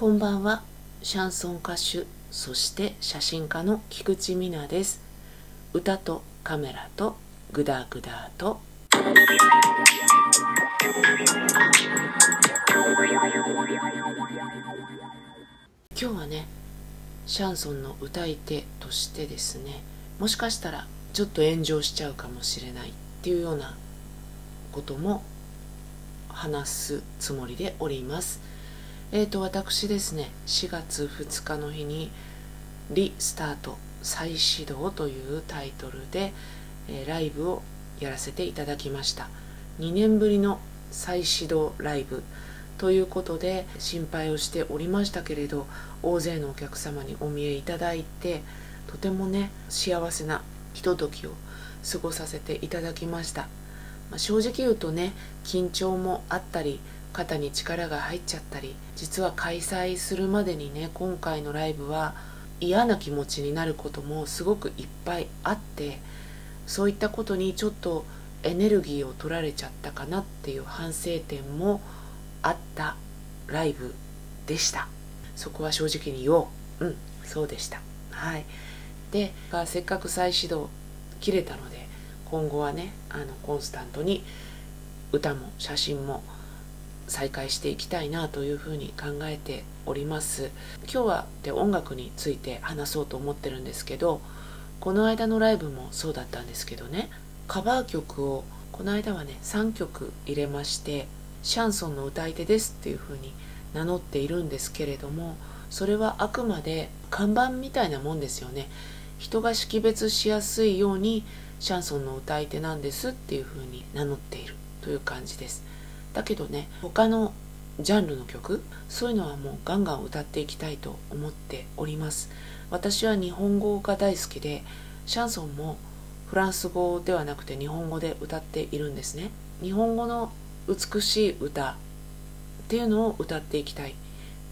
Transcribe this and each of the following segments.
こんばんは。シャンソン歌手そして写真家の菊池美奈です。歌とカメラとグダグダと。今日はねシャンソンの歌い手としてですねもしかしたらちょっと炎上しちゃうかもしれないっていうようなことも話すつもりでおります。えーと私ですね4月2日の日に「リスタート再始動」というタイトルで、えー、ライブをやらせていただきました。2年ぶりの再始動ライブということで心配をしておりましたけれど大勢のお客様にお見えいただいてとてもね幸せなひとときを過ごさせていただきました、まあ、正直言うとね緊張もあったり肩に力が入っちゃったり実は開催するまでにね今回のライブは嫌な気持ちになることもすごくいっぱいあってそういったことにちょっとエネルギーを取られちゃったかなっていう反省点もあったライブでした。そこは正直に言おう。うんそうでした。はい。でせっかく再始動切れたので今後はねあのコンスタントに歌も写真も再開していきたいなというふうに考えております。今日はで音楽について話そうと思ってるんですけどこの間のライブもそうだったんですけどね。カバー曲をこの間はね3曲入れましてシャンソンの歌い手ですっていうふうに名乗っているんですけれどもそれはあくまで看板みたいなもんですよね。人が識別しやすいようにシャンソンの歌い手なんですっていうふうに名乗っているという感じです。だけどね他のジャンルの曲そういうのはもうガンガン歌っていきたいと思っております。私は日本語が大好きでシャンソンもフランス語ではなくて日本語で歌っているんですね。日本語の美しい歌っていうのを歌っていきたいっ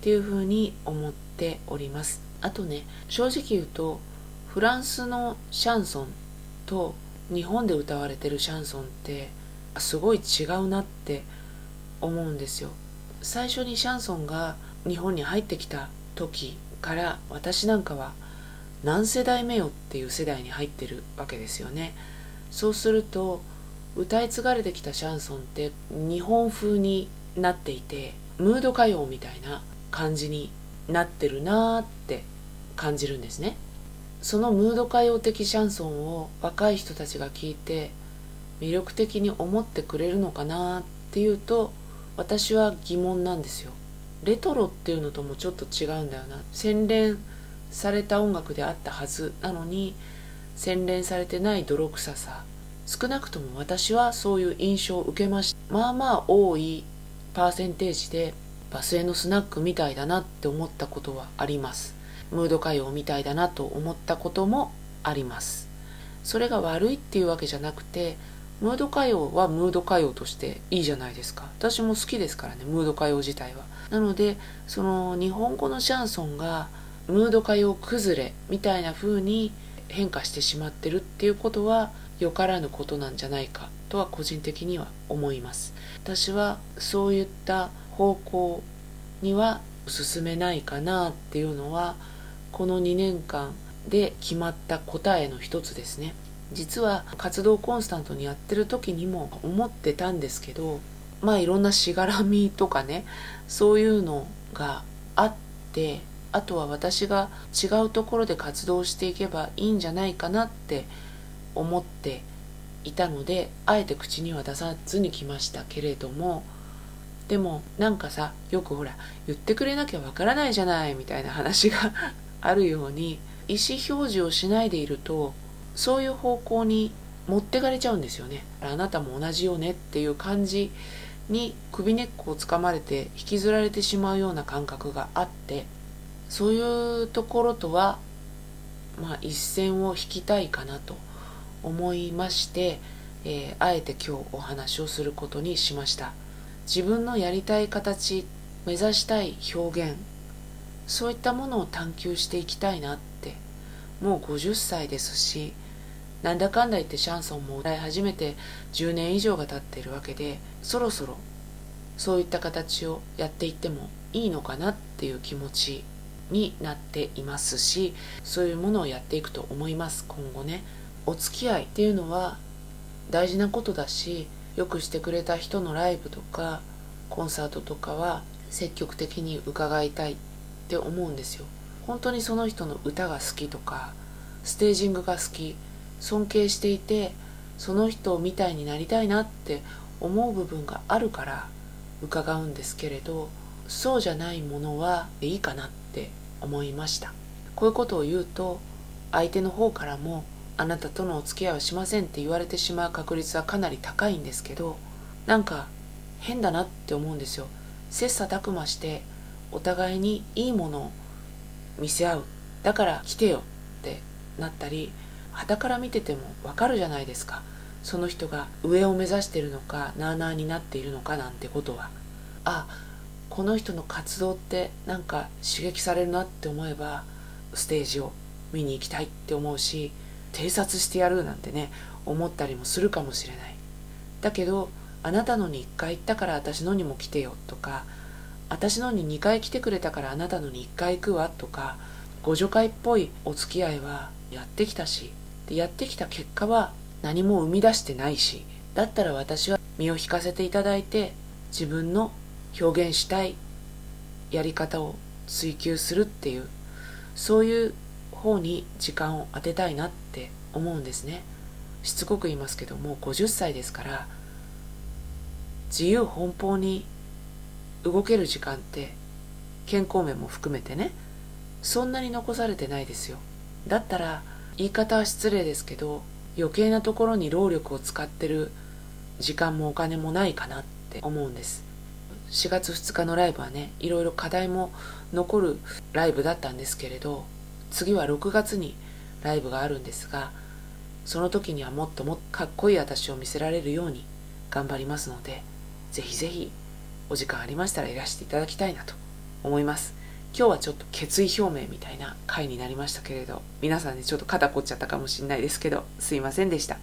ていうふうに思っております。あとね正直言うとフランスのシャンソンと日本で歌われてるシャンソンってすごい違うなって思うんですよ。最初にシャンソンが日本に入ってきた時から私なんかは何世代目よっていう世代に入ってるわけですよね。そうすると歌い継がれてきたシャンソンって日本風になっていてムード歌謡みたいな感じになってるなーって感じるんですね。そのムード歌謡的シャンソンを若い人たちが聴いて魅力的に思ってくれるのかなっていうと私は疑問なんですよ。レトロっていうのともちょっと違うんだよな。洗練された音楽であったはず。なのに洗練されてない泥臭さ。少なくとも私はそういう印象を受けました。まあまあ多いパーセンテージでバスへのスナックみたいだなって思ったことはあります。ムード歌謡みたいだなと思ったこともあります。それが悪いっていうわけじゃなくてムード歌謡はムード歌謡としていいじゃないですか。私も好きですからねムード歌謡自体は。なのでその日本語のシャンソンがムード歌謡崩れみたいな風に変化してしまってるっていうことはよからぬことなんじゃないかとは個人的には思います。私はそういった方向には進めないかなっていうのはこの2年間で決まった答えの一つですね。実は活動コンスタントにやってる時にも思ってたんですけどまあいろんなしがらみとかねそういうのがあってあとは私が違うところで活動していけばいいんじゃないかなって思っていたのであえて口には出さずに来ましたけれどもでもなんかさよくほら言ってくれなきゃわからないじゃないみたいな話があるように意思表示をしないでいるとそういう方向に持ってかれちゃうんですよね。あなたも同じよねっていう感じに首根っこをつかまれて引きずられてしまうような感覚があってそういうところとはまあ一線を引きたいかなと思いまして、えー、あえて今日お話をすることにしました。自分のやりたい形目指したい表現そういったものを探求していきたいなって。もう50歳ですしなんだかんだ言ってシャンソンも歌い始めて10年以上が経っているわけでそろそろそういった形をやっていってもいいのかなっていう気持ちになっていますしそういうものをやっていくと思います今後ね。お付き合いっていうのは大事なことだしよくしてくれた人のライブとかコンサートとかは積極的に伺いたいって思うんですよ。本当にその人の歌が好きとかステージングが好き尊敬していてその人みたいになりたいなって思う部分があるから伺うんですけれどそうじゃないものはいいかなって思いました。こういうことを言うと相手の方からもあなたとのお付き合いはしませんって言われてしまう確率はかなり高いんですけどなんか変だなって思うんですよ。切磋琢磨してお互いにいいものを見せ合う。だから来てよってなったり傍から見ててもわかるじゃないですか。その人が上を目指してるのかなあなあになっているのかなんてことは。あこの人の活動ってなんか刺激されるなって思えばステージを見に行きたいって思うし偵察してやるなんてね思ったりもするかもしれない。だけどあなたのに1回行ったから私のにも来てよとか私のに2回来てくれたからあなたのに1回行くわとか互助会っぽいお付き合いはやってきたしでやってきた結果は何も生み出してないしだったら私は身を引かせていただいて自分の表現したいやり方を追求するっていうそういう方に時間を当てたいなって思うんですね。しつこく言いますけどもう50歳ですから自由奔放に動ける時間って健康面も含めてねそんなに残されてないですよ。だったら言い方は失礼ですけど余計なところに労力を使ってる時間もお金もないかなって思うんです。4月2日のライブはねいろいろ課題も残るライブだったんですけれど次は6月にライブがあるんですがその時にはもっともっとかっこいい私を見せられるように頑張りますのでぜひぜひお時間ありましたらいらしていただきたいなと思います。今日はちょっと決意表明みたいな回になりましたけれど皆さんねちょっと肩凝っちゃったかもしれないですけどすいませんでした。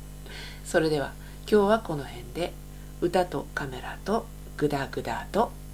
それでは今日はこの辺で歌とカメラとグダグダと「